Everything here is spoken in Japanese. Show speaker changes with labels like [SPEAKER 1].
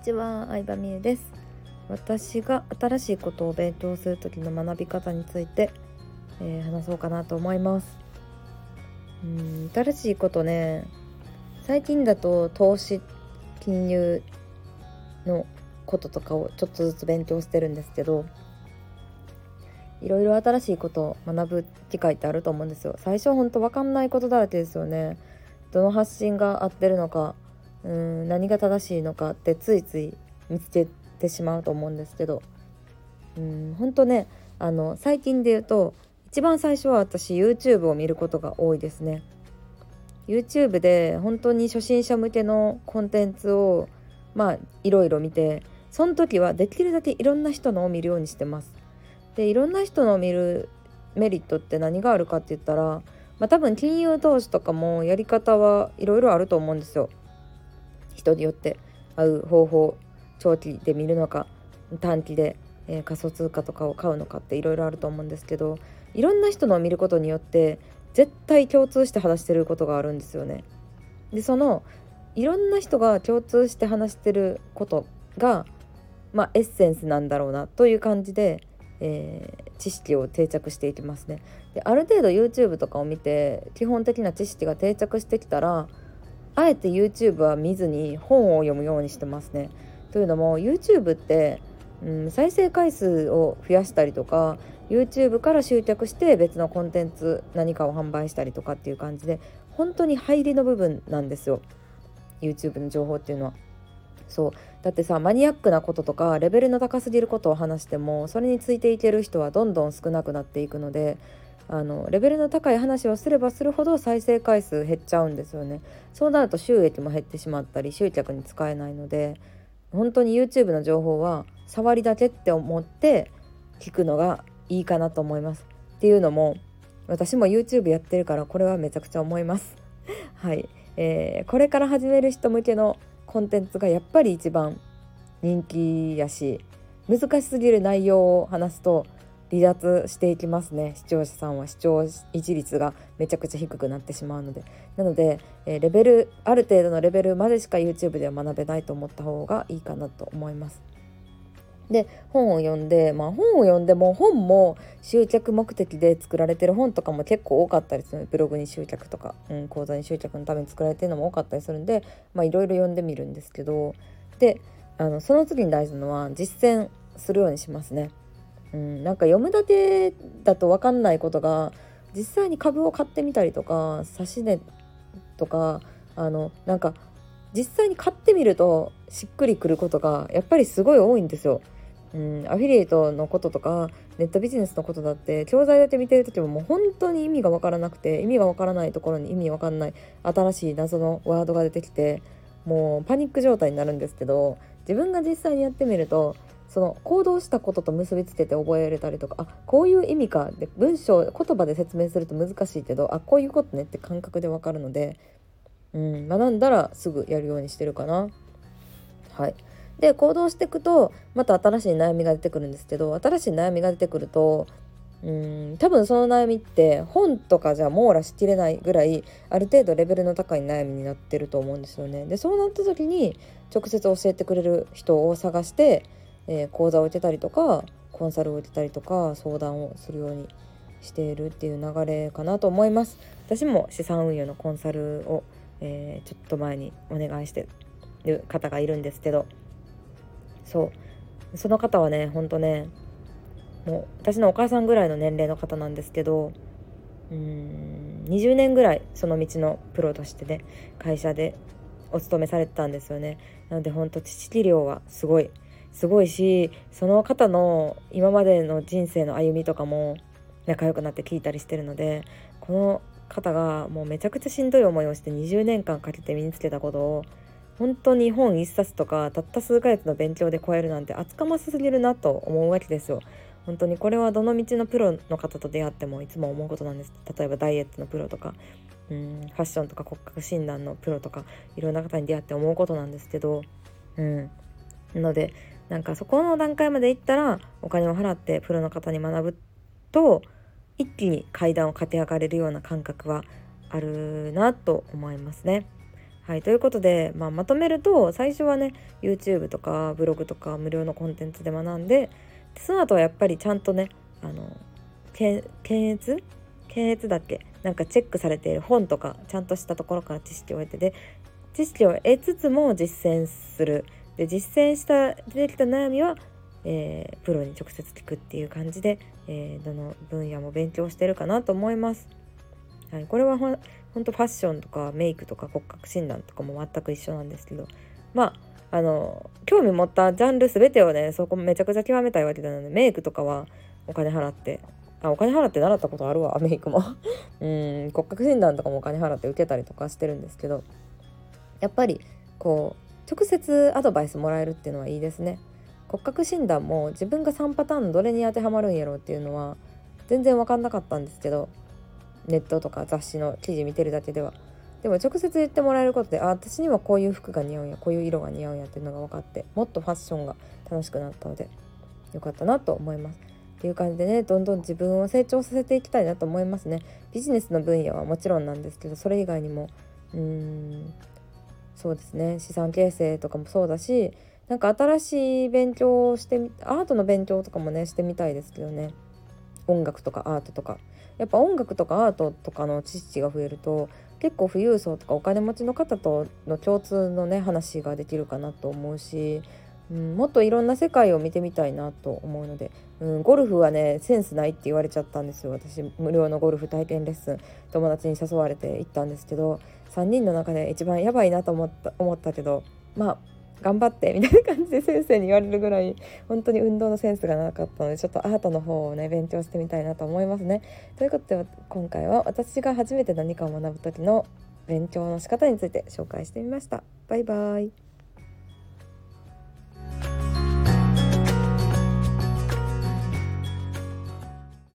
[SPEAKER 1] ちは、相葉美優です。私が新しいことを勉強する時の学び方について、えー、話そうかなと思います。うん新しいことね最近だと投資金融のこととかをちょっとずつ勉強してるんですけどいろいろ新しいことを学ぶ機会ってあると思うんですよ。最初ほんと分かんないことだらけですよね。どの発信が合ってるのかうん何が正しいのかってついつい見つけてしまうと思うんですけど。うん本当ねあの最近で言うと一番最初は私 YouTube を見ることが多いですね。YouTube で本当に初心者向けのコンテンツをまあいろいろ見てその時はできるだけいろんな人のを見るようにしてます。でいろんな人のを見るメリットって何があるかって言ったらまあ多分金融投資とかもやり方はいろいろあると思うんですよ。人によって合う方法長期で見るのか短期で、えー、仮想通貨とかを買うのかっていろいろあると思うんですけどいろんな人のを見ることによって絶対共通して話してることがあるんですよね。でそのいろんな人が共通して話してることがまあエッセンスなんだろうなという感じで、えー、知識を定着していきますね。である程度 YouTube とかを見て基本的な知識が定着してきたらあえて YouTube は見ずに本を読むようにしてますね。というのも YouTube って、うん、再生回数を増やしたりとか YouTube から集客して別のコンテンツ何かを販売したりとかっていう感じで本当に入りの部分なんですよ YouTube の情報っていうのは。そうだってさマニアックなこととかレベルの高すぎることを話してもそれについていける人はどんどん少なくなっていくのであのレベルの高い話をすればするほど再生回数減っちゃうんですよね。そうなると収益も減ってしまったり集客に使えないので本当に YouTube の情報は触りだけって思って聞くのがいいかなと思います。っていうのも私も YouTube やってるからこれはめちゃくちゃ思います。はい、えー、これから始める人向けのコンテンツがやっぱり一番人気やし難しすぎる内容を話すと離脱していきますね。視聴者さんは。視聴維持率がめちゃくちゃ低くなってしまうので。なので、えー、レベルある程度のレベルまでしか YouTube では学べないと思った方がいいかなと思います。で本を読んでまあ本を読んでも本も集客目的で作られてる本とかも結構多かったりするブログに集客とか、うん、講座に集客のために作られてるのも多かったりするんで。まあいろいろ読んでみるんですけど。であのその次に大事なのは実践するようにしますね。うん、なんか読むだけだと分かんないことが実際に株を買ってみたりとか指し値とかあのなんか実際に買ってみるとしっくりくることがやっぱりすごい多いんですよ。うん、アフィリエイトのこととかネットビジネスのことだって教材だけ見てる時ももう本当に意味が分からなくて意味が分からないところに意味分かんない新しい謎のワードが出てきてもうパニック状態になるんですけど自分が実際にやってみるとその行動したことと結びつけて覚えられたりとかあこういう意味かで文章言葉で説明すると難しいけどあこういうことねって感覚で分かるので、うん、学んだらすぐやるようにしてるかな。はいで行動していくとまた新しい悩みが出てくるんですけど新しい悩みが出てくるとうん多分その悩みって本とかじゃ網羅しきれないぐらいある程度レベルの高い悩みになってると思うんですよね。でそうなった時に直接教えてくれる人を探して、えー、講座を受けたりとかコンサルを受けたりとか相談をするようにしているっていう流れかなと思います。私も資産運用のコンサルを、えー、ちょっと前にお願いしてる方がいるんですけど。そう。その方はねほんとねもう私のお母さんぐらいの年齢の方なんですけどうん20年ぐらいその道のプロとしてね会社でお勤めされてたんですよね。なのでほんと知識量はすごいすごいしその方の今までの人生の歩みとかも仲良くなって聞いたりしてるのでこの方がもうめちゃくちゃしんどい思いをして20年間かけて身につけたことを本当に本一冊とかたった数ヶ月の勉強で超えるなんて厚かますぎるなと思うわけですよ。本当にこれはどの道のプロの方と出会ってもいつも思うことなんです例えばダイエットのプロとかうんファッションとか骨格診断のプロとかいろんな方に出会って思うことなんですけどうんなのでなんかそこの段階まで行ったらお金を払ってプロの方に学ぶと一気に階段を駆け上がれるような感覚はあるなと思いますね。はい、ということで、まあ、まとめると最初はね YouTube とかブログとか無料のコンテンツで学んでその後はやっぱりちゃんとねあの検閲？検閲だっけ？なんかチェックされている本とかちゃんとしたところから知識を得てで知識を得つつも実践する。で実践した出てきた悩みは、えー、プロに直接聞くっていう感じで、えー、どの分野も勉強してるかなと思います。はい、これはほんとファッションとかメイクとか骨格診断とかも全く一緒なんですけどまああの興味持ったジャンル全てをねそこめちゃくちゃ極めたいわけなのでメイクとかはお金払ってあお金払って習ったことあるわ メイクも うん骨格診断とかもお金払って受けたりとかしてるんですけどやっぱりこう直接アドバイスもらえるっていうのはいいですね。骨格診断も自分が3パターンどれに当てはまるんやろうっていうのは全然分かんなかったんですけどネットとか雑誌の記事見てるだけでは。でも直接言ってもらえることであ私にはこういう服が似合うんやこういう色が似合うんやっていうのが分かってもっとファッションが楽しくなったのでよかったなと思います。っていう感じでねどんどん自分を成長させていきたいなと思いますね。ビジネスの分野はもちろんなんですけどそれ以外にもうーんそうですね。資産形成とかもそうだしなんか新しい勉強をしてみアートの勉強とかもねしてみたいですけどね。音楽とかアートとか。やっぱ音楽とかアートとかの知識が増えると結構富裕層とかお金持ちの方との共通のね話ができるかなと思うしうん、もっといろんな世界を見てみたいなと思うので、うん、ゴルフはねセンスないって言われちゃったんですよ私無料のゴルフ体験レッスン友達に誘われて行ったんですけど3人の中で一番やばいなと思った思ったけどまあ頑張ってみたいな感じで先生に言われるぐらい本当に運動のセンスがなかったのでちょっとアートの方をね勉強してみたいなと思いますね。ということで今回は私が初めて何かを学ぶ時の勉強の仕方について紹介してみました。バイバイ